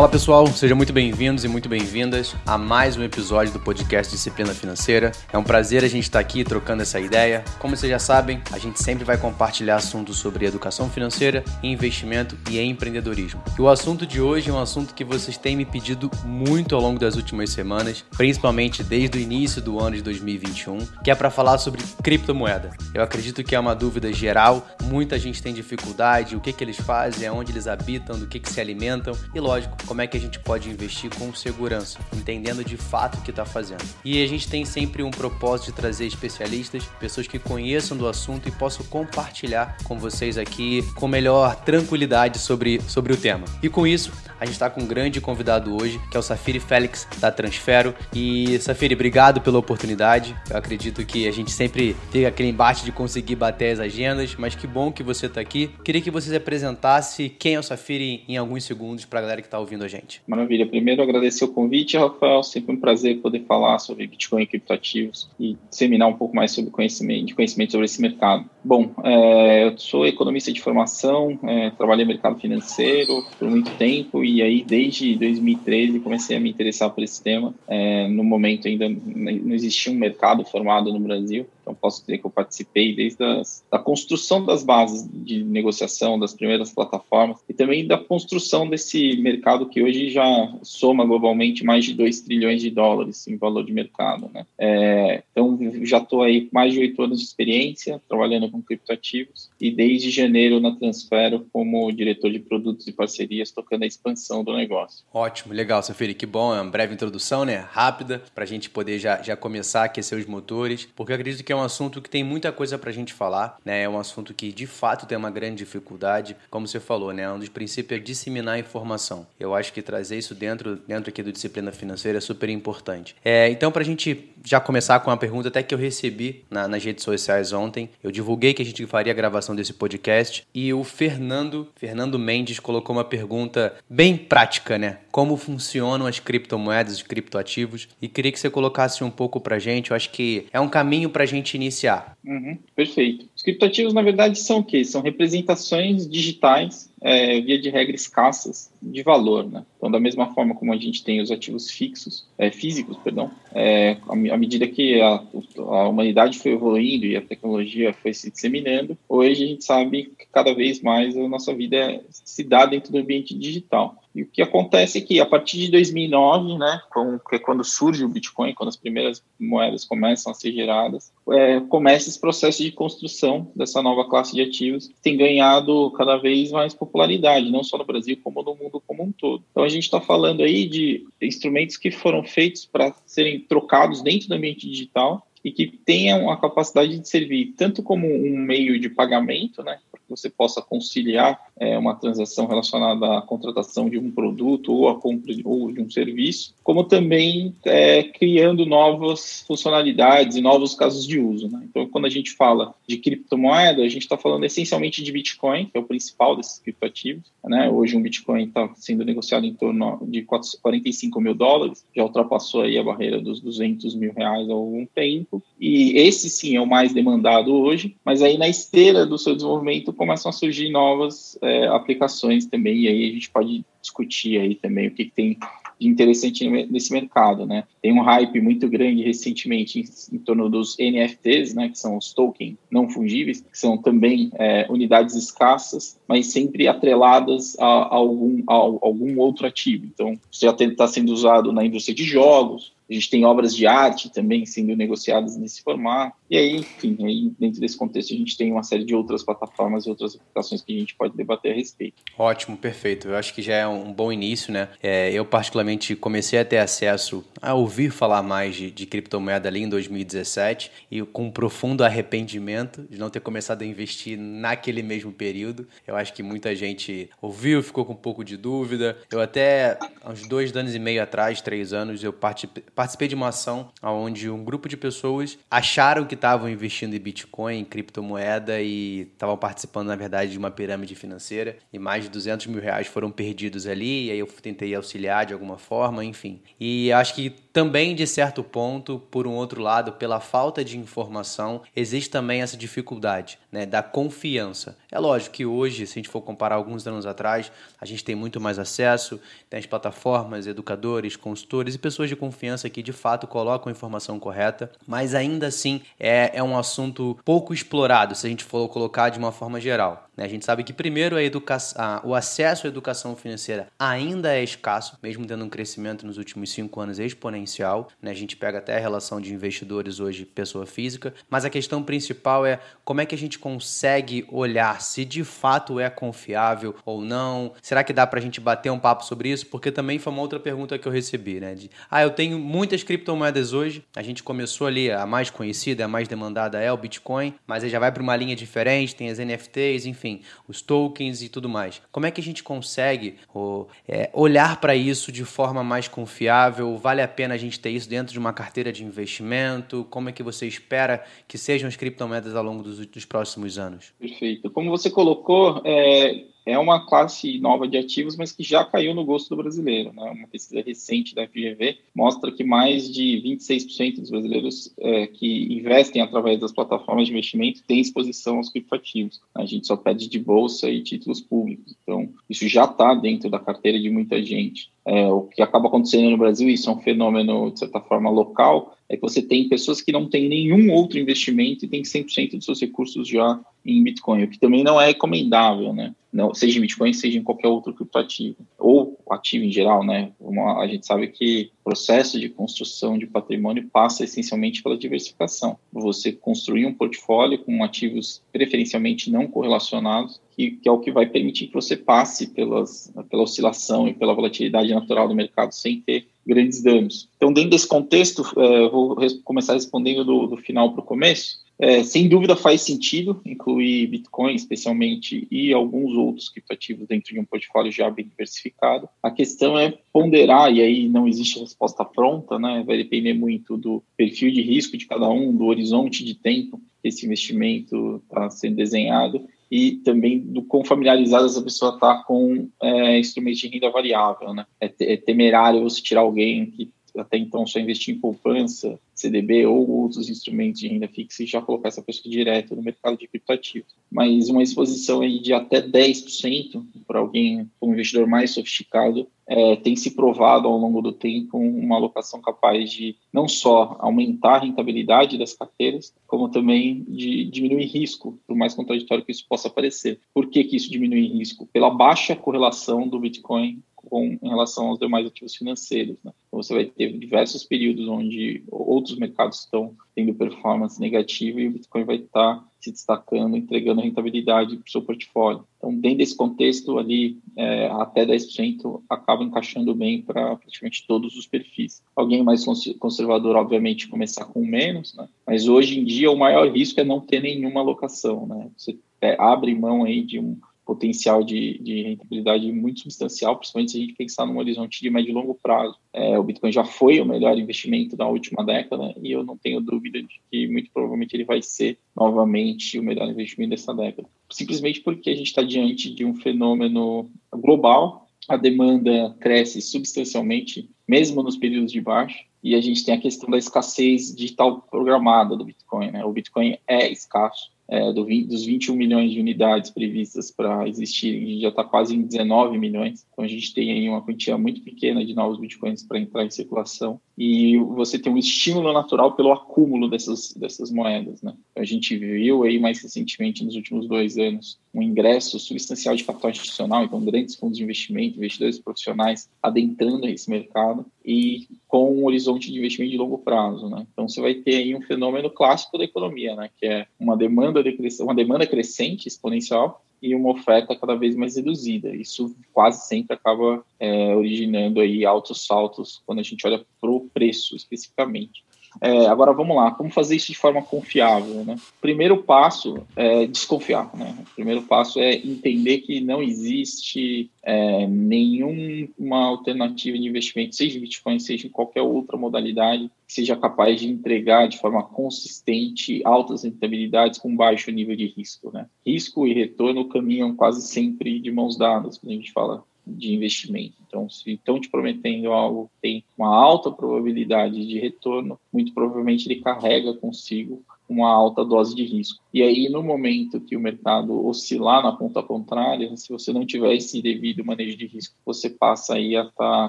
Fala pessoal, sejam muito bem-vindos e muito bem-vindas a mais um episódio do podcast Disciplina Financeira. É um prazer a gente estar aqui trocando essa ideia. Como vocês já sabem, a gente sempre vai compartilhar assuntos sobre educação financeira, investimento e empreendedorismo. E o assunto de hoje é um assunto que vocês têm me pedido muito ao longo das últimas semanas, principalmente desde o início do ano de 2021, que é para falar sobre criptomoeda. Eu acredito que é uma dúvida geral, muita gente tem dificuldade, o que, que eles fazem, aonde eles habitam, do que, que se alimentam e, lógico, como é que a gente pode investir com segurança, entendendo de fato o que está fazendo. E a gente tem sempre um propósito de trazer especialistas, pessoas que conheçam do assunto e possam compartilhar com vocês aqui com melhor tranquilidade sobre, sobre o tema. E com isso, a gente está com um grande convidado hoje, que é o Safiri Félix da Transfero. E Safiri, obrigado pela oportunidade. Eu acredito que a gente sempre tem aquele embate de conseguir bater as agendas, mas que bom que você está aqui. Queria que você se apresentasse quem é o Safiri em alguns segundos para a galera que está ouvindo a gente. Maravilha. Primeiro, agradecer o convite, Rafael. Sempre um prazer poder falar sobre Bitcoin e criptoativos e disseminar um pouco mais sobre conhecimento, de conhecimento sobre esse mercado. Bom, é, eu sou economista de formação, é, trabalhei no mercado financeiro por muito tempo e aí desde 2013 comecei a me interessar por esse tema. É, no momento ainda não existia um mercado formado no Brasil, então, posso dizer que eu participei desde a da construção das bases de negociação, das primeiras plataformas, e também da construção desse mercado que hoje já soma globalmente mais de 2 trilhões de dólares em valor de mercado. Né? É, então, já estou aí com mais de oito anos de experiência trabalhando com criptoativos, e desde janeiro na Transfero como diretor de produtos e parcerias, tocando a expansão do negócio. Ótimo, legal, Safiri, que bom, é uma breve introdução, né? rápida, para a gente poder já, já começar a aquecer os motores, porque eu acredito que é um assunto que tem muita coisa para a gente falar, né? É um assunto que de fato tem uma grande dificuldade, como você falou, né? Um dos princípios é disseminar informação. Eu acho que trazer isso dentro, dentro aqui do disciplina financeira é super importante. É, então, para a gente já começar com uma pergunta até que eu recebi na, nas redes sociais ontem, eu divulguei que a gente faria a gravação desse podcast e o Fernando, Fernando Mendes colocou uma pergunta bem prática, né? Como funcionam as criptomoedas, os criptoativos? E queria que você colocasse um pouco para gente. Eu acho que é um caminho para a gente gente iniciar. Uhum, perfeito. Os criptoativos, na verdade, são o quê? São representações digitais, é, via de regra, escassas de valor. Né? Então, da mesma forma como a gente tem os ativos fixos, é, físicos, perdão, é, à medida que a, a, humanidade foi evoluindo e a tecnologia foi se disseminando, hoje a gente sabe que cada vez mais a nossa vida se dá dentro do ambiente digital. E o que acontece é que a partir de 2009, né, com, que é quando surge o Bitcoin, quando as primeiras moedas começam a ser geradas, é, começa esse processo de construção dessa nova classe de ativos, que tem ganhado cada vez mais popularidade, não só no Brasil, como no mundo como um todo. Então a gente está falando aí de instrumentos que foram feitos para serem trocados dentro do ambiente digital e que tenham a capacidade de servir tanto como um meio de pagamento, né, você possa conciliar é, uma transação relacionada à contratação de um produto ou a compra de, ou de um serviço, como também é, criando novas funcionalidades e novos casos de uso. Né? Então, quando a gente fala de criptomoeda, a gente está falando essencialmente de Bitcoin, que é o principal desses criptoativos. Né? Hoje, um Bitcoin está sendo negociado em torno de 45 mil dólares, já ultrapassou aí a barreira dos 200 mil reais há algum tempo. E esse sim é o mais demandado hoje, mas aí na esteira do seu desenvolvimento começam a surgir novas é, aplicações também, e aí a gente pode discutir aí também o que, que tem de interessante nesse mercado, né? Tem um hype muito grande recentemente em, em, torno dos NFTs, né? Que são os tokens não fungíveis, que são também é, unidades escassas, mas sempre atreladas a, a algum, a, a algum outro ativo. Então, já está sendo usado na indústria de jogos, a gente tem obras de arte também sendo negociadas nesse formato. E aí, enfim, aí, dentro desse contexto, a gente tem uma série de outras plataformas e outras aplicações que a gente pode debater a respeito. Ótimo, perfeito. Eu acho que já é um bom início, né? É, eu, particularmente, comecei a ter acesso a ouvir falar mais de, de criptomoeda ali em 2017 e com um profundo arrependimento de não ter começado a investir naquele mesmo período. Eu acho que muita gente ouviu, ficou com um pouco de dúvida. Eu até, uns dois anos e meio atrás, três anos, eu participei participei de uma ação onde um grupo de pessoas acharam que estavam investindo em Bitcoin, em criptomoeda e estavam participando, na verdade, de uma pirâmide financeira e mais de 200 mil reais foram perdidos ali e aí eu tentei auxiliar de alguma forma, enfim. E acho que também, de certo ponto, por um outro lado, pela falta de informação, existe também essa dificuldade né, da confiança. É lógico que hoje, se a gente for comparar alguns anos atrás, a gente tem muito mais acesso, tem as plataformas, educadores, consultores e pessoas de confiança que de fato colocam a informação correta, mas ainda assim é, é um assunto pouco explorado, se a gente for colocar de uma forma geral. Né? A gente sabe que, primeiro, a educação, a, o acesso à educação financeira ainda é escasso, mesmo tendo um crescimento nos últimos cinco anos exponencial. Né? A gente pega até a relação de investidores hoje, pessoa física, mas a questão principal é como é que a gente consegue olhar se de fato é confiável ou não. Será que dá para a gente bater um papo sobre isso? Porque também foi uma outra pergunta que eu recebi, né? De, ah, eu tenho muitas criptomoedas hoje. A gente começou ali, a mais conhecida, a mais demandada é o Bitcoin, mas aí já vai para uma linha diferente, tem as NFTs, enfim os tokens e tudo mais. Como é que a gente consegue oh, é, olhar para isso de forma mais confiável? Vale a pena a gente ter isso dentro de uma carteira de investimento? Como é que você espera que sejam as criptomoedas ao longo dos, dos próximos anos? Perfeito. Como você colocou, é, é uma classe nova de ativos, mas que já caiu no gosto do brasileiro. Né? Uma pesquisa recente da FGV mostra que mais de 26% dos brasileiros é, que investem através das plataformas de investimento têm exposição aos criptoativos. A gente só pede de bolsa e títulos públicos. Então, isso já está dentro da carteira de muita gente. É, o que acaba acontecendo no Brasil, isso é um fenômeno, de certa forma, local, é que você tem pessoas que não têm nenhum outro investimento e têm 100% dos seus recursos já em Bitcoin, o que também não é recomendável, né? Não, seja em Bitcoin, seja em qualquer outro criptoativo, ou ativo em geral, né? Uma, a gente sabe que o processo de construção de patrimônio passa essencialmente pela diversificação. Você construir um portfólio com ativos preferencialmente não correlacionados, que, que é o que vai permitir que você passe pelas, pela oscilação e pela volatilidade natural do mercado sem ter grandes danos. Então, dentro desse contexto, é, vou começar respondendo do, do final para o começo. É, sem dúvida faz sentido incluir Bitcoin, especialmente, e alguns outros criptativos dentro de um portfólio já bem diversificado. A questão é ponderar, e aí não existe resposta pronta, né? vai depender muito do perfil de risco de cada um, do horizonte de tempo que esse investimento está sendo desenhado e também do quão familiarizada essa pessoa está com é, instrumentos de renda variável. Né? É, é temerário você tirar alguém que até então só investir em poupança, CDB ou outros instrumentos de renda fixa e já colocar essa pessoa direto no mercado de criptativos. Mas uma exposição aí de até 10% para alguém, um investidor mais sofisticado, é, tem se provado ao longo do tempo uma alocação capaz de não só aumentar a rentabilidade das carteiras, como também de diminuir risco, por mais contraditório que isso possa parecer. Por que, que isso diminui risco? Pela baixa correlação do Bitcoin com, em relação aos demais ativos financeiros. Né? Então, você vai ter diversos períodos onde outros mercados estão tendo performance negativa e o Bitcoin vai estar se destacando, entregando rentabilidade para o seu portfólio. Então, dentro desse contexto ali, é, até 10% acaba encaixando bem para praticamente todos os perfis. Alguém mais conservador, obviamente, começar com menos, né? mas hoje em dia o maior risco é não ter nenhuma alocação. Né? Você é, abre mão aí de um potencial de, de, rentabilidade muito substancial, principalmente se a gente pensar num horizonte de médio e longo prazo. É, o Bitcoin já foi o melhor investimento da última década e eu não tenho dúvida de que muito provavelmente ele vai ser novamente o melhor investimento dessa década. Simplesmente porque a gente está diante de um fenômeno global, a demanda cresce substancialmente, mesmo nos períodos de baixa, e a gente tem a questão da escassez digital programada do Bitcoin. Né? O Bitcoin é escasso é, do 20, dos 21 milhões de unidades previstas para existir, a gente já está quase em 19 milhões. Então a gente tem aí uma quantia muito pequena de novos bitcoins para entrar em circulação e você tem um estímulo natural pelo acúmulo dessas, dessas moedas. Né? A gente viu aí mais recentemente, nos últimos dois anos, um ingresso substancial de capital institucional, então grandes fundos de investimento, investidores profissionais adentrando esse mercado e com um horizonte de investimento de longo prazo. Né? Então você vai ter aí um fenômeno clássico da economia, né? que é uma demanda, de, uma demanda crescente, exponencial, e uma oferta cada vez mais reduzida. Isso quase sempre acaba é, originando aí altos saltos quando a gente olha para o preço especificamente. É, agora vamos lá, como fazer isso de forma confiável? Né? Primeiro passo é desconfiar. Né? O primeiro passo é entender que não existe é, nenhuma alternativa de investimento, seja em Bitcoin, seja em qualquer outra modalidade, que seja capaz de entregar de forma consistente altas rentabilidades com baixo nível de risco. Né? Risco e retorno caminham quase sempre de mãos dadas. Quando a gente fala de investimento. Então, se estão te prometendo algo que tem uma alta probabilidade de retorno, muito provavelmente ele carrega consigo uma alta dose de risco. E aí, no momento que o mercado oscilar na ponta contrária, se você não tiver esse devido manejo de risco, você passa aí a estar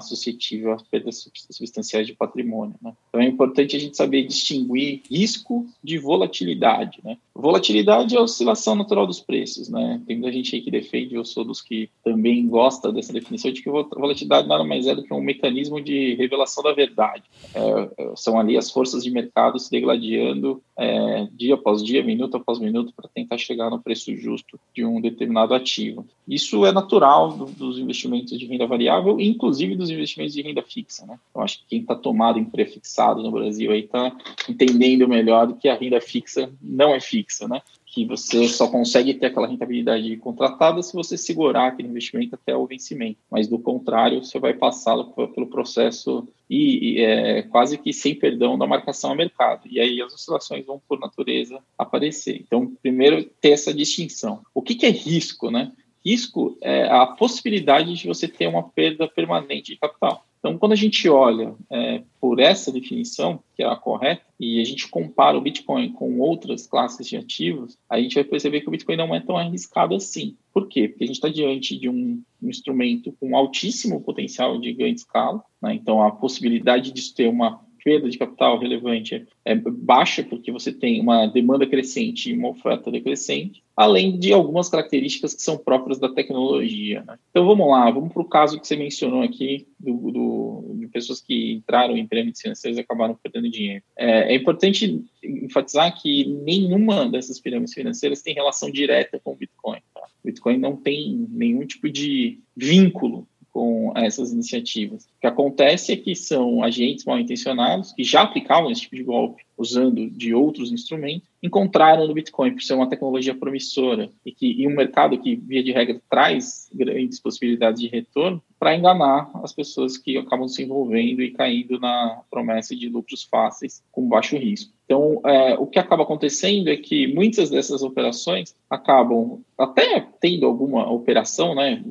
suscetível a perdas substanciais de patrimônio. Né? Então, é importante a gente saber distinguir risco de volatilidade. Né? Volatilidade é a oscilação natural dos preços. Né? Tem muita gente aí que defende, eu sou dos que também gosta dessa definição de que volatilidade nada mais é do que um mecanismo de revelação da verdade. É, são ali as forças de mercado se degladiando é, dia após dia, minuto após minuto, para tentar chegar no preço justo de um determinado ativo. Isso é natural do, dos investimentos de renda variável, inclusive dos investimentos de renda fixa. Né? Eu acho que quem está tomado em prefixado no Brasil aí está entendendo melhor que a renda fixa não é fixa, né? que você só consegue ter aquela rentabilidade contratada se você segurar aquele investimento até o vencimento. Mas do contrário, você vai passá-lo pelo processo e, e é, quase que sem perdão da marcação ao mercado. E aí as oscilações vão, por natureza, aparecer. Então, primeiro, ter essa distinção. O que, que é risco, né? Risco é a possibilidade de você ter uma perda permanente de capital. Então, quando a gente olha é, por essa definição, que é a correta, e a gente compara o Bitcoin com outras classes de ativos, a gente vai perceber que o Bitcoin não é tão arriscado assim. Por quê? Porque a gente está diante de um, um, instrumento com altíssimo potencial de ganho de escala, né? então a possibilidade de ter uma perda de capital relevante é baixa, porque você tem uma demanda crescente e uma oferta decrescente, além de algumas características que são próprias da tecnologia. Né? Então vamos lá, vamos para o caso que você mencionou aqui, do, do, de pessoas que entraram em pirâmides financeiras e acabaram perdendo dinheiro. É, é importante enfatizar que nenhuma dessas pirâmides financeiras tem relação direta com o Bitcoin. Tá? Bitcoin não tem nenhum tipo de vínculo com essas iniciativas. O que acontece é que são agentes mal intencionados que já aplicavam esse tipo de golpe usando de outros instrumentos, encontraram no Bitcoin por ser uma tecnologia promissora e que e um mercado que via de regra traz grandes possibilidades de retorno para enganar as pessoas que acabam se envolvendo e caindo na promessa de lucros fáceis com baixo risco. Então, é, o que acaba acontecendo é que muitas dessas operações acabam até tendo alguma operação, né,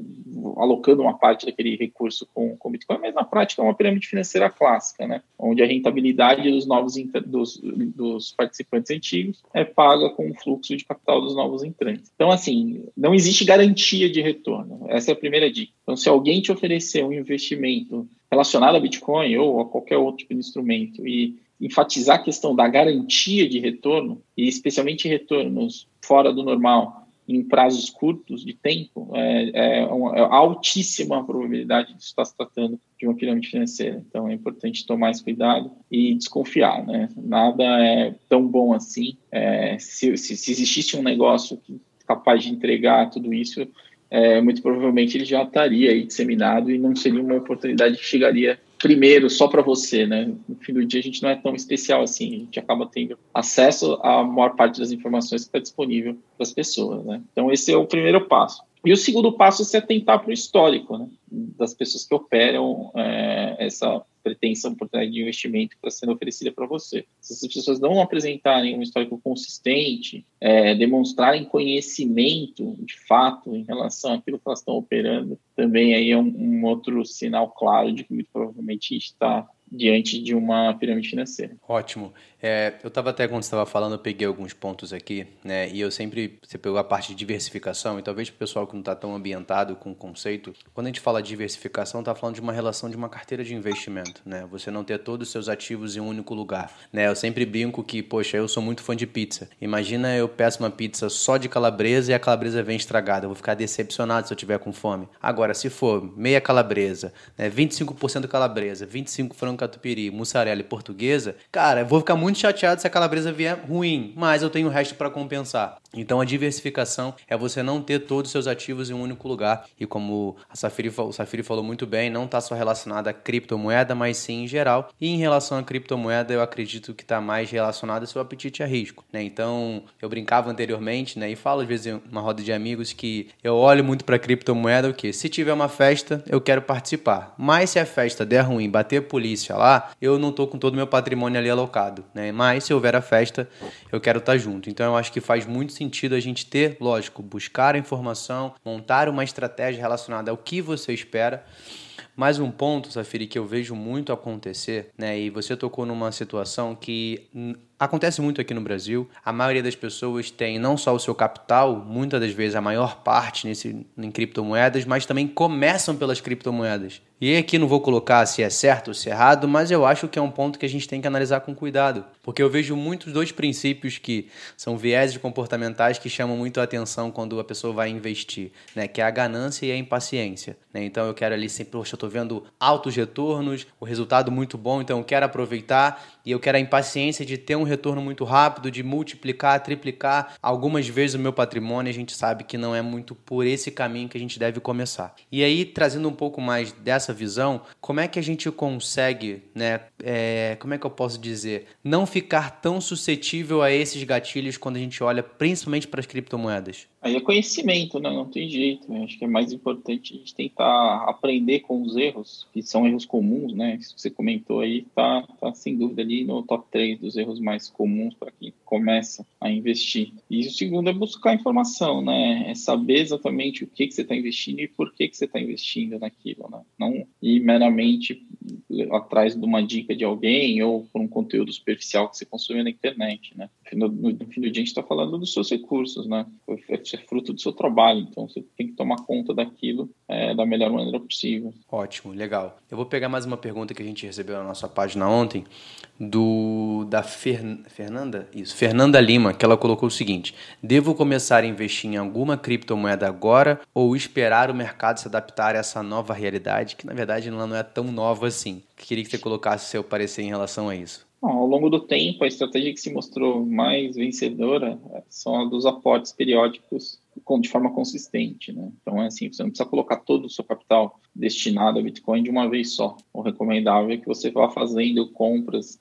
alocando uma parte daquele recurso com, com Bitcoin, mas na prática é uma pirâmide financeira clássica, né? onde a rentabilidade dos novos dos, dos participantes antigos é paga com o fluxo de capital dos novos entrantes. Então, assim, não existe garantia de retorno. Essa é a primeira dica. Então, se alguém te oferecer um investimento relacionado a Bitcoin ou a qualquer outro tipo de instrumento e enfatizar a questão da garantia de retorno, e especialmente retornos fora do normal, em prazos curtos de tempo, é, é, uma, é altíssima a probabilidade de estar se tratando de uma pirâmide financeira. Então é importante tomar mais cuidado e desconfiar, né? Nada é tão bom assim. É, se, se, se, existisse um negócio capaz de entregar tudo isso, é, muito provavelmente ele já estaria disseminado e não seria uma oportunidade que chegaria primeiro só para você, né? No fim do dia a gente não é tão especial assim, a gente acaba tendo acesso à maior parte das informações que está disponível para as pessoas, né? Então esse é o primeiro passo. E o segundo passo é se atentar para o histórico, né? Das pessoas que operam é, essa pretensa oportunidade de investimento que está sendo oferecida para você. Se essas pessoas não apresentarem um histórico consistente, é, demonstrarem conhecimento de fato em relação àquilo que elas estão operando, também aí é um, um outro sinal claro de que muito provavelmente está diante de uma pirâmide financeira. Ótimo. É, eu estava até quando estava falando, eu peguei alguns pontos aqui, né? E eu sempre você pegou a parte de diversificação e talvez para o pessoal que não está tão ambientado com o conceito, quando a gente fala diversificação, está falando de uma relação de uma carteira de investimento, né? Você não ter todos os seus ativos em um único lugar, né? Eu sempre brinco que, poxa, eu sou muito fã de pizza. Imagina eu peço uma pizza só de calabresa e a calabresa vem estragada. Eu vou ficar decepcionado se eu tiver com fome. Agora, se for meia calabresa, né? 25% calabresa, 25 frango catupiry, mussarela e portuguesa, cara, eu vou ficar muito muito chateado se a calabresa vier ruim, mas eu tenho o resto para compensar. Então a diversificação é você não ter todos os seus ativos em um único lugar. E como a Safiri, o Safiri falou muito bem, não está só relacionada à criptomoeda, mas sim em geral. E em relação à criptomoeda, eu acredito que está mais relacionado ao seu apetite a risco. Né? Então eu brincava anteriormente né, e falo às vezes em uma roda de amigos que eu olho muito para criptomoeda o que se tiver uma festa, eu quero participar. Mas se a festa der ruim, bater polícia lá, eu não estou com todo o meu patrimônio ali alocado. Né? Mas se houver a festa, eu quero estar tá junto. Então eu acho que faz muito sentido a gente ter, lógico, buscar a informação, montar uma estratégia relacionada ao que você espera. Mais um ponto, Safiri, que eu vejo muito acontecer, né? E você tocou numa situação que Acontece muito aqui no Brasil. A maioria das pessoas tem não só o seu capital, muitas das vezes a maior parte nesse, em criptomoedas, mas também começam pelas criptomoedas. E aqui não vou colocar se é certo ou se é errado, mas eu acho que é um ponto que a gente tem que analisar com cuidado. Porque eu vejo muitos dois princípios que são viéses comportamentais que chamam muito a atenção quando a pessoa vai investir, né? Que é a ganância e a impaciência. Né? Então eu quero ali sempre, poxa, eu estou vendo altos retornos, o resultado muito bom, então eu quero aproveitar e eu quero a impaciência de ter um retorno muito rápido, de multiplicar, triplicar algumas vezes o meu patrimônio. A gente sabe que não é muito por esse caminho que a gente deve começar. E aí, trazendo um pouco mais dessa visão, como é que a gente consegue, né? É, como é que eu posso dizer? Não ficar tão suscetível a esses gatilhos quando a gente olha principalmente para as criptomoedas? Aí é conhecimento, né? Não tem jeito. Né? Acho que é mais importante a gente tentar aprender com os erros, que são erros comuns, né? Isso que você comentou aí, tá, tá sem dúvida ali no top 3 dos erros mais comuns para quem começa a investir. E o segundo é buscar informação, né? É saber exatamente o que, que você está investindo e por que, que você está investindo naquilo, né? Não ir meramente atrás de uma dica de alguém ou por um conteúdo superficial que você consome na internet, né? No, no, no fim do dia a gente está falando dos seus recursos, né? É fruto do seu trabalho, então você tem que tomar conta daquilo é, da melhor maneira possível. Ótimo, legal. Eu vou pegar mais uma pergunta que a gente recebeu na nossa página ontem do da Fer, Fernanda, isso, Fernanda Lima, que ela colocou o seguinte: devo começar a investir em alguma criptomoeda agora ou esperar o mercado se adaptar a essa nova realidade, que na verdade ela não é tão nova assim. Queria que você colocasse seu parecer em relação a isso. Bom, ao longo do tempo, a estratégia que se mostrou mais vencedora é, são a dos aportes periódicos de forma consistente, né? Então, é assim, você não precisa colocar todo o seu capital destinado a Bitcoin de uma vez só. O recomendável é que você vá fazendo compras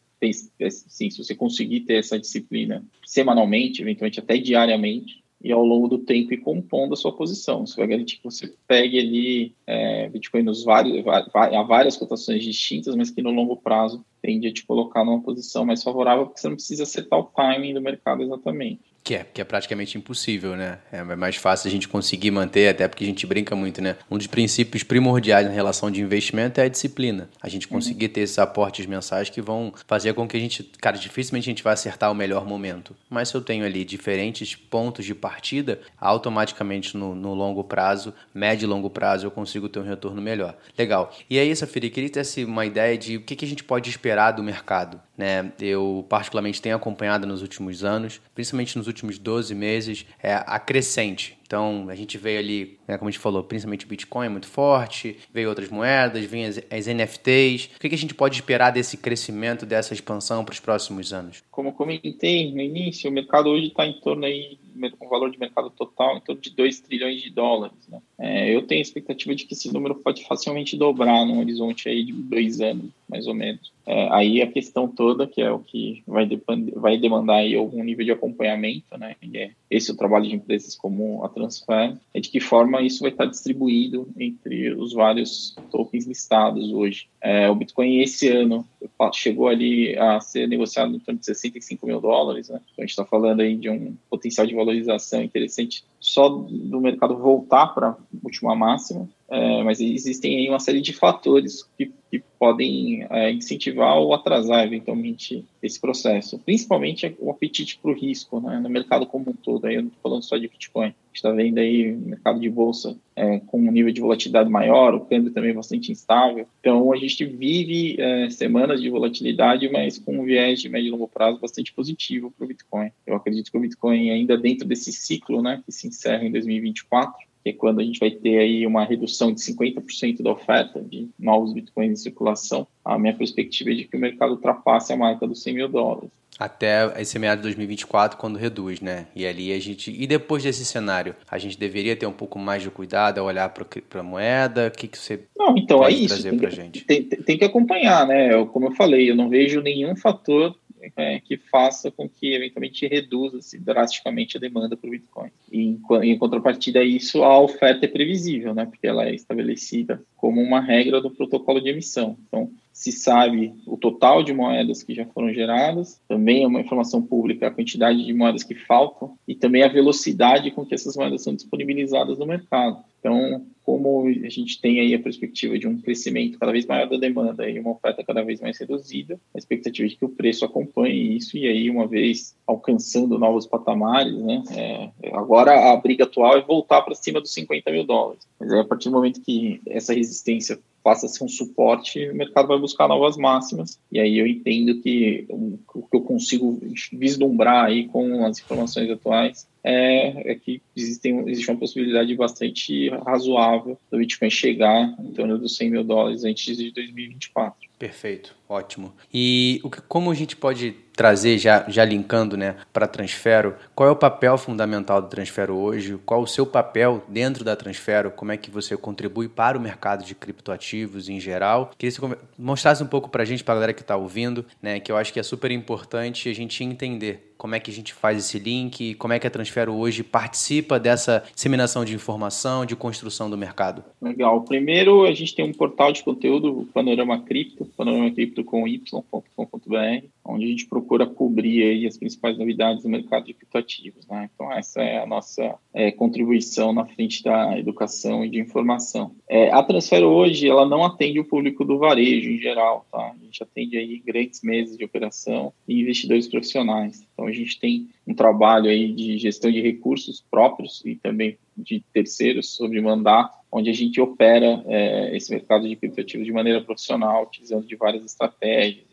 Sim, se você conseguir ter essa disciplina semanalmente, eventualmente até diariamente, e ao longo do tempo ir compondo a sua posição. Isso vai garantir que você pegue ali é, Bitcoin nos vários, a várias cotações distintas, mas que no longo prazo tende a te colocar numa posição mais favorável, porque você não precisa acertar o timing do mercado exatamente. Que é, que é praticamente impossível, né? É mais fácil a gente conseguir manter, até porque a gente brinca muito, né? Um dos princípios primordiais na relação de investimento é a disciplina. A gente uhum. conseguir uhum. ter esses aportes mensais que vão fazer com que a gente, cara, dificilmente a gente vai acertar o melhor momento. Mas se eu tenho ali diferentes pontos de partida, automaticamente no, no longo prazo, médio e longo prazo, eu consigo ter um retorno melhor. Legal. E aí, Safiri, queria ter uma ideia de o que, que a gente pode esperar do mercado. Né? Eu, particularmente, tenho acompanhado nos últimos anos, principalmente nos últimos 12 meses, é, a crescente. Então, a gente veio ali, né, como a gente falou, principalmente o Bitcoin é muito forte, veio outras moedas, vem as, as NFTs. O que, que a gente pode esperar desse crescimento, dessa expansão para os próximos anos? Como comentei no início, o mercado hoje está em torno aí, com valor de mercado total em torno de 2 trilhões de dólares. Né? É, eu tenho a expectativa de que esse número pode facilmente dobrar num horizonte aí de dois anos, mais ou menos. É, aí a questão toda, que é o que vai, vai demandar aí algum nível de acompanhamento, né? E é esse é o trabalho de empresas como a Transfer, é de que forma isso vai estar distribuído entre os vários tokens listados hoje. É, o Bitcoin esse ano chegou ali a ser negociado em torno de 65 mil dólares, né? Então a gente está falando aí de um potencial de valorização interessante só do mercado voltar para a última máxima, é, mas existem aí uma série de fatores que, que podem é, incentivar ou atrasar eventualmente esse processo, principalmente o apetite para o risco né, no mercado como um todo. Aí eu não estou falando só de Bitcoin, a gente está vendo aí mercado de bolsa é, com um nível de volatilidade maior, o câmbio também bastante instável. Então a gente vive é, semanas de volatilidade, mas com um viés de médio e longo prazo bastante positivo para o Bitcoin. Eu acredito que o Bitcoin ainda dentro desse ciclo, né, que se encerra em 2024, que é quando a gente vai ter aí uma redução de 50% da oferta de novos bitcoins em circulação, a minha perspectiva é de que o mercado ultrapasse a marca dos 100 mil dólares. Até esse meado de 2024, quando reduz, né? E ali a gente. E depois desse cenário, a gente deveria ter um pouco mais de cuidado ao olhar para a moeda? O que, que você não, então, pode é isso. trazer para gente? Tem, tem que acompanhar, né? Eu, como eu falei, eu não vejo nenhum fator é, que faça com que eventualmente reduza-se drasticamente a demanda por Bitcoin. E, em, em contrapartida a isso, a oferta é previsível, né? Porque ela é estabelecida como uma regra do protocolo de emissão. Então, se sabe o total de moedas que já foram geradas, também é uma informação pública a quantidade de moedas que faltam e também a velocidade com que essas moedas são disponibilizadas no mercado. Então, como a gente tem aí a perspectiva de um crescimento cada vez maior da demanda e uma oferta cada vez mais reduzida, a expectativa é de que o preço acompanhe isso e aí, uma vez alcançando novos patamares, né, é, agora a briga atual é voltar para cima dos 50 mil dólares. Mas aí, a partir do momento que essa resistência passa a ser um suporte, o mercado vai buscar novas máximas. E aí eu entendo que o que eu consigo vislumbrar aí com as informações atuais é, é que existem, existe uma possibilidade bastante razoável do Bitcoin chegar em torno dos 100 mil dólares antes de 2024. Perfeito, ótimo. E o que, como a gente pode trazer, já, já linkando né, para Transfero, qual é o papel fundamental do Transfero hoje? Qual o seu papel dentro da Transfero? Como é que você contribui para o mercado de criptoativos em geral? Queria que você mostrasse um pouco para a gente, para a galera que está ouvindo, né, que eu acho que é super importante a gente entender como é que a gente faz esse link, como é que a Transfero hoje participa dessa disseminação de informação, de construção do mercado. Legal. Primeiro, a gente tem um portal de conteúdo, Panorama Cripto, Panorama Cripto com y.com.br, onde a gente procura cobrir aí as principais novidades do mercado de criptoativos. Né? Então, essa é a nossa é, contribuição na frente da educação e de informação. É, a Transfero hoje, ela não atende o público do varejo em geral, tá? A gente atende aí grandes meses de operação e investidores profissionais. Então, a gente tem um trabalho aí de gestão de recursos próprios e também de terceiros sobre mandato, onde a gente opera é, esse mercado de criptoativos de maneira profissional, utilizando de várias estratégias,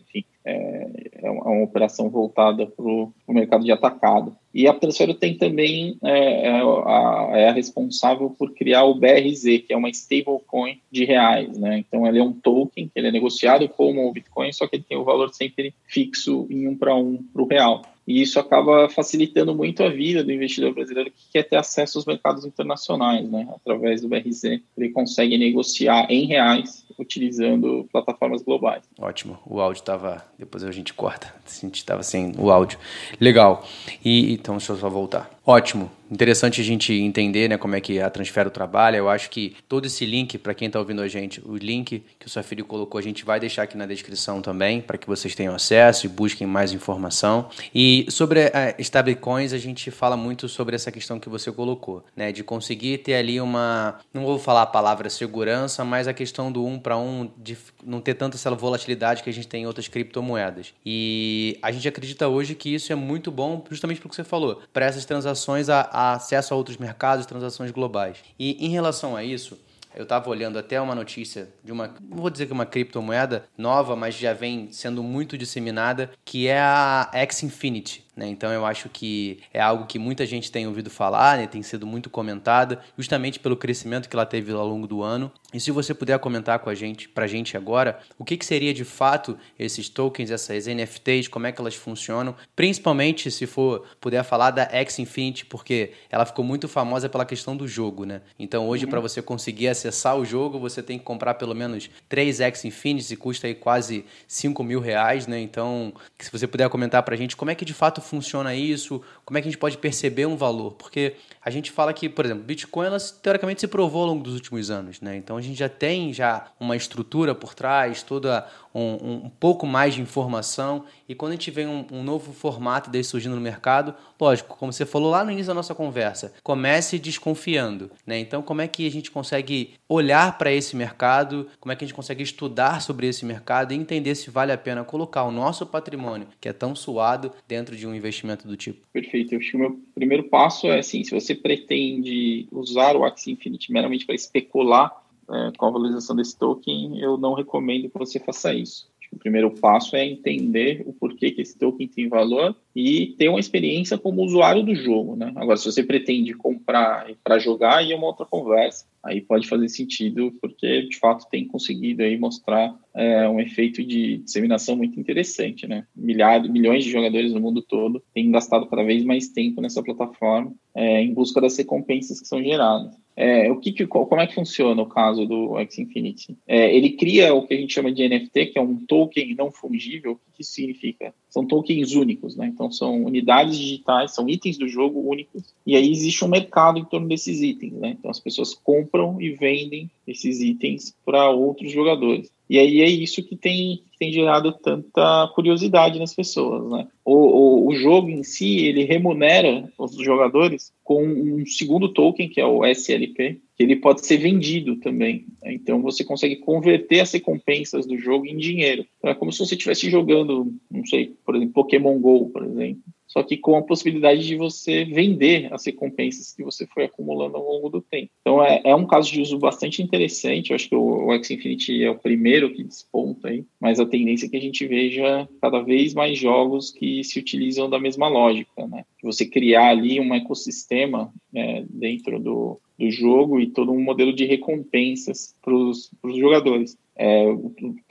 é, é uma, é uma operação voltada para o mercado de atacado. E a Transfero tem também é, é, a, é a responsável por criar o BRZ, que é uma stablecoin de reais, né? Então ele é um token, ele é negociado como o Bitcoin, só que ele tem o valor sempre fixo em um para um para o real. E isso acaba facilitando muito a vida do investidor brasileiro que quer ter acesso aos mercados internacionais, né? Através do BRZ, ele consegue negociar em reais utilizando plataformas globais. Ótimo. O áudio estava. Depois a gente corta. A gente estava sem o áudio. Legal. E então deixa eu só voltar. Ótimo. Interessante a gente entender né, como é que a Transfero trabalha. Eu acho que todo esse link, para quem está ouvindo a gente, o link que o seu filho colocou, a gente vai deixar aqui na descrição também, para que vocês tenham acesso e busquem mais informação. E sobre a stablecoins, a gente fala muito sobre essa questão que você colocou, né, de conseguir ter ali uma. Não vou falar a palavra segurança, mas a questão do um para um, de não ter tanta essa volatilidade que a gente tem em outras criptomoedas. E a gente acredita hoje que isso é muito bom, justamente porque você falou, para essas transações a a acesso a outros mercados, transações globais. E em relação a isso, eu estava olhando até uma notícia de uma, não vou dizer que é uma criptomoeda nova, mas já vem sendo muito disseminada, que é a X Infinity. Né? Então eu acho que é algo que muita gente tem ouvido falar, né? tem sido muito comentada, justamente pelo crescimento que ela teve ao longo do ano. E se você puder comentar com a gente, para a gente agora, o que, que seria de fato esses tokens, essas NFTs, como é que elas funcionam, principalmente se for puder falar da X Infinity, porque ela ficou muito famosa pela questão do jogo, né? Então hoje uhum. para você conseguir acessar o jogo, você tem que comprar pelo menos 3 X Infinity, custa aí quase 5 mil reais, né? Então, se você puder comentar para a gente como é que de fato funciona isso? Como é que a gente pode perceber um valor? Porque a gente fala que, por exemplo, Bitcoin, ela, teoricamente, se provou ao longo dos últimos anos, né? Então, a gente já tem já uma estrutura por trás, toda um, um pouco mais de informação. E quando a gente vê um, um, novo formato desse surgindo no mercado, lógico, como você falou lá no início da nossa conversa, comece desconfiando. Né? Então, como é que a gente consegue olhar para esse mercado, como é que a gente consegue estudar sobre esse mercado e entender se vale a pena colocar o nosso patrimônio, que é tão suado, dentro de um investimento do tipo? Perfeito. Eu acho que o meu primeiro passo é assim: se você pretende usar o Axie Infinity meramente para especular é, com a valorização desse token, eu não recomendo que você faça isso. O primeiro passo é entender o porquê que esse token tem valor e ter uma experiência como usuário do jogo, né? Agora, se você pretende comprar para jogar, aí é uma outra conversa. Aí pode fazer sentido, porque de fato tem conseguido aí mostrar é, um efeito de disseminação muito interessante, né? Milhares, milhões de jogadores no mundo todo têm gastado cada vez mais tempo nessa plataforma é, em busca das recompensas que são geradas. É, o que, que, como é que funciona o caso do X Infinity? É, ele cria o que a gente chama de NFT, que é um token não fungível. O que isso significa? São tokens únicos, né? Então são unidades digitais, são itens do jogo únicos. E aí existe um mercado em torno desses itens, né? Então as pessoas compram e vendem esses itens para outros jogadores. E aí é isso que tem, tem gerado tanta curiosidade nas pessoas, né? O, o, o, jogo em si, ele remunera os jogadores com um segundo token, que é o SLP, que ele pode ser vendido também. Né? Então você consegue converter as recompensas do jogo em dinheiro. Então, é como se você estivesse jogando, não sei, por exemplo, Pokémon GO, por exemplo só que com a possibilidade de você vender as recompensas que você foi acumulando ao longo do tempo. Então é, é um caso de uso bastante interessante. Eu acho que o, o X Infinity é o primeiro que desponta aí, mas a tendência é que a gente veja cada vez mais jogos que se utilizam da mesma lógica, né? Você criar ali um ecossistema né, dentro do, do jogo e todo um modelo de recompensas para os jogadores. É,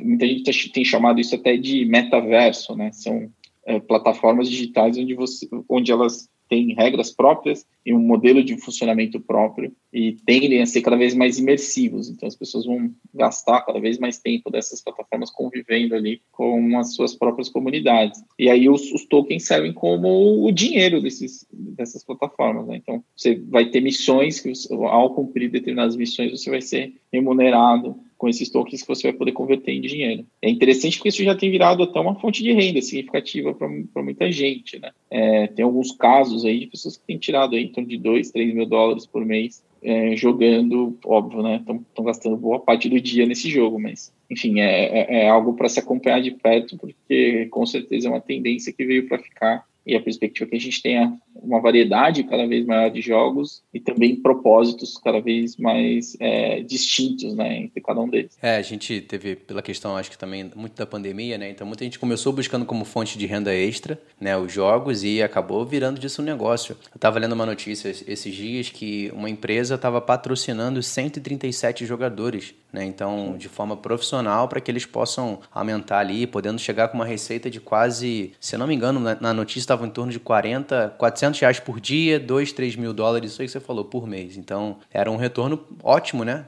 muita gente tem chamado isso até de metaverso, né? São é, plataformas digitais onde, você, onde elas têm regras próprias e um modelo de funcionamento próprio e tendem a ser cada vez mais imersivos. Então, as pessoas vão gastar cada vez mais tempo dessas plataformas convivendo ali com as suas próprias comunidades. E aí, os, os tokens servem como o dinheiro desses, dessas plataformas. Né? Então, você vai ter missões que, ao cumprir determinadas missões, você vai ser remunerado com esses tokens que você vai poder converter em dinheiro. É interessante porque isso já tem virado até uma fonte de renda significativa para muita gente, né? É, tem alguns casos aí de pessoas que têm tirado aí em torno de 2, 3 mil dólares por mês é, jogando, óbvio, né? Estão gastando boa parte do dia nesse jogo, mas enfim, é, é, é algo para se acompanhar de perto, porque com certeza é uma tendência que veio para ficar e a perspectiva que a gente tenha uma variedade cada vez maior de jogos e também propósitos cada vez mais é, distintos, né, entre cada um deles. É, a gente teve pela questão, acho que também muito da pandemia, né, então muita gente começou buscando como fonte de renda extra, né, os jogos e acabou virando disso um negócio. Eu estava lendo uma notícia esses dias que uma empresa estava patrocinando 137 jogadores, né, então de forma profissional para que eles possam aumentar ali, podendo chegar com uma receita de quase, se não me engano, na notícia em torno de 40, 400 reais por dia, 2, 3 mil dólares, isso aí que você falou, por mês. Então, era um retorno ótimo, né?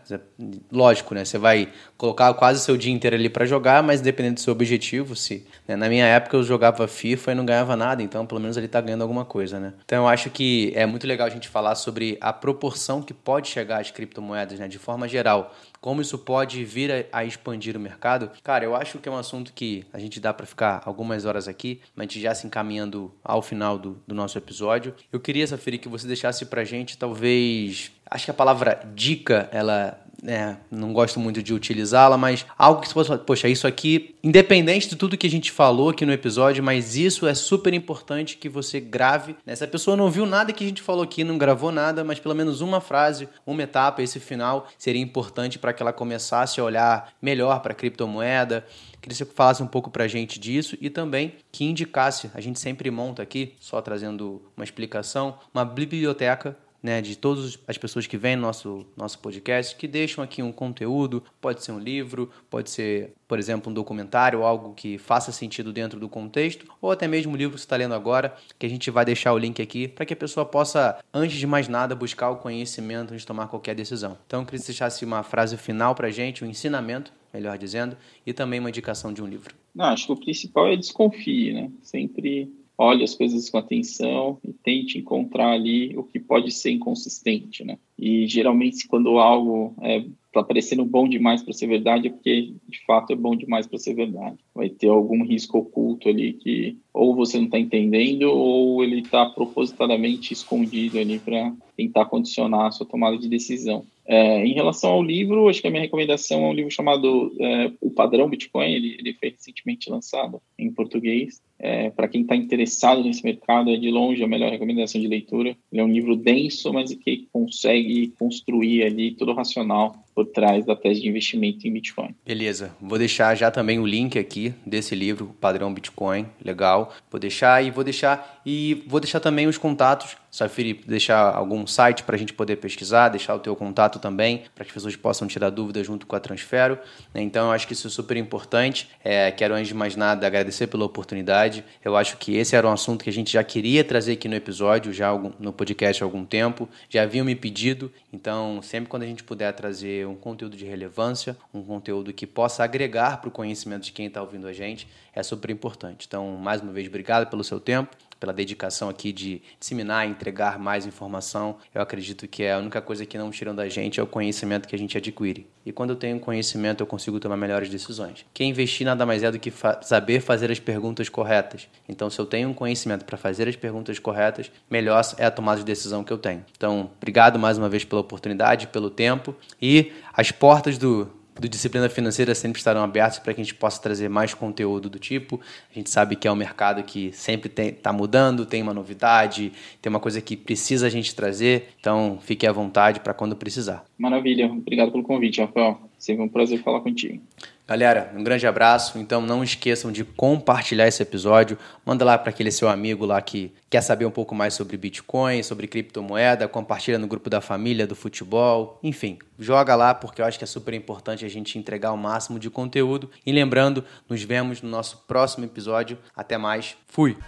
Lógico, né? Você vai colocar quase seu dia inteiro ali para jogar, mas dependendo do seu objetivo, se... Né? Na minha época eu jogava FIFA e não ganhava nada, então pelo menos ele tá ganhando alguma coisa, né? Então eu acho que é muito legal a gente falar sobre a proporção que pode chegar às criptomoedas, né? De forma geral, como isso pode vir a, a, expandir o mercado? Cara, eu acho que é um assunto que a gente dá para ficar algumas horas aqui, mas a gente já se encaminhando ao final do, do nosso episódio. Eu queria, Safiri, que você deixasse pra gente, talvez. Acho que a palavra dica, ela é, não gosto muito de utilizá-la, mas algo que você possa, poxa, isso aqui, independente de tudo que a gente falou aqui no episódio, mas isso é super importante que você grave. Né? Se a pessoa não viu nada que a gente falou aqui, não gravou nada, mas pelo menos uma frase, uma etapa, esse final seria importante para que ela começasse a olhar melhor para a criptomoeda. Queria que você falasse um pouco para a gente disso e também que indicasse, a gente sempre monta aqui, só trazendo uma explicação, uma biblioteca né, de todas as pessoas que vêm no nosso, nosso podcast, que deixam aqui um conteúdo, pode ser um livro, pode ser, por exemplo, um documentário, algo que faça sentido dentro do contexto, ou até mesmo o livro que você está lendo agora, que a gente vai deixar o link aqui para que a pessoa possa, antes de mais nada, buscar o conhecimento antes de tomar qualquer decisão. Então, eu queria que você deixasse uma frase final para a gente, um ensinamento, melhor dizendo, e também uma indicação de um livro. Não, acho que o principal é desconfie, né? Sempre olhe as coisas com atenção e tente encontrar ali o que pode ser inconsistente, né? E geralmente quando algo é tá parecendo bom demais para ser verdade é porque de fato é bom demais para ser verdade. Vai ter algum risco oculto ali que ou você não está entendendo ou ele está propositadamente escondido ali para tentar condicionar a sua tomada de decisão. É, em relação ao livro, acho que a minha recomendação é um livro chamado é, O Padrão Bitcoin, ele, ele foi recentemente lançado em português. É, para quem está interessado nesse mercado, é de longe a melhor recomendação de leitura. Ele é um livro denso, mas que consegue construir ali todo o racional por trás da tese de investimento em Bitcoin. Beleza, vou deixar já também o link aqui desse livro, Padrão Bitcoin, legal. Vou deixar e vou deixar e vou deixar também os contatos. Safiri, deixar algum site para a gente poder pesquisar, deixar o teu contato também, para que as pessoas possam tirar dúvidas junto com a Transfero. Né? Então, eu acho que isso é super importante. É, quero, antes de mais nada, agradecer pela oportunidade. Eu acho que esse era um assunto que a gente já queria trazer aqui no episódio, já no podcast há algum tempo. Já haviam me pedido. Então, sempre quando a gente puder trazer um conteúdo de relevância, um conteúdo que possa agregar para o conhecimento de quem está ouvindo a gente, é super importante. Então, mais uma vez, obrigado pelo seu tempo pela dedicação aqui de disseminar entregar mais informação. Eu acredito que é a única coisa que não tiram da gente é o conhecimento que a gente adquire. E quando eu tenho conhecimento, eu consigo tomar melhores decisões. Quem investir nada mais é do que fa saber fazer as perguntas corretas. Então, se eu tenho um conhecimento para fazer as perguntas corretas, melhor é a tomada de decisão que eu tenho. Então, obrigado mais uma vez pela oportunidade, pelo tempo e as portas do do Disciplina Financeira sempre estarão abertos para que a gente possa trazer mais conteúdo do tipo. A gente sabe que é um mercado que sempre está mudando, tem uma novidade, tem uma coisa que precisa a gente trazer. Então, fique à vontade para quando precisar. Maravilha. Obrigado pelo convite, Rafael. Sempre um prazer falar contigo. Galera, um grande abraço. Então não esqueçam de compartilhar esse episódio. Manda lá para aquele seu amigo lá que quer saber um pouco mais sobre Bitcoin, sobre criptomoeda. Compartilha no grupo da família, do futebol. Enfim, joga lá porque eu acho que é super importante a gente entregar o máximo de conteúdo. E lembrando, nos vemos no nosso próximo episódio. Até mais. Fui!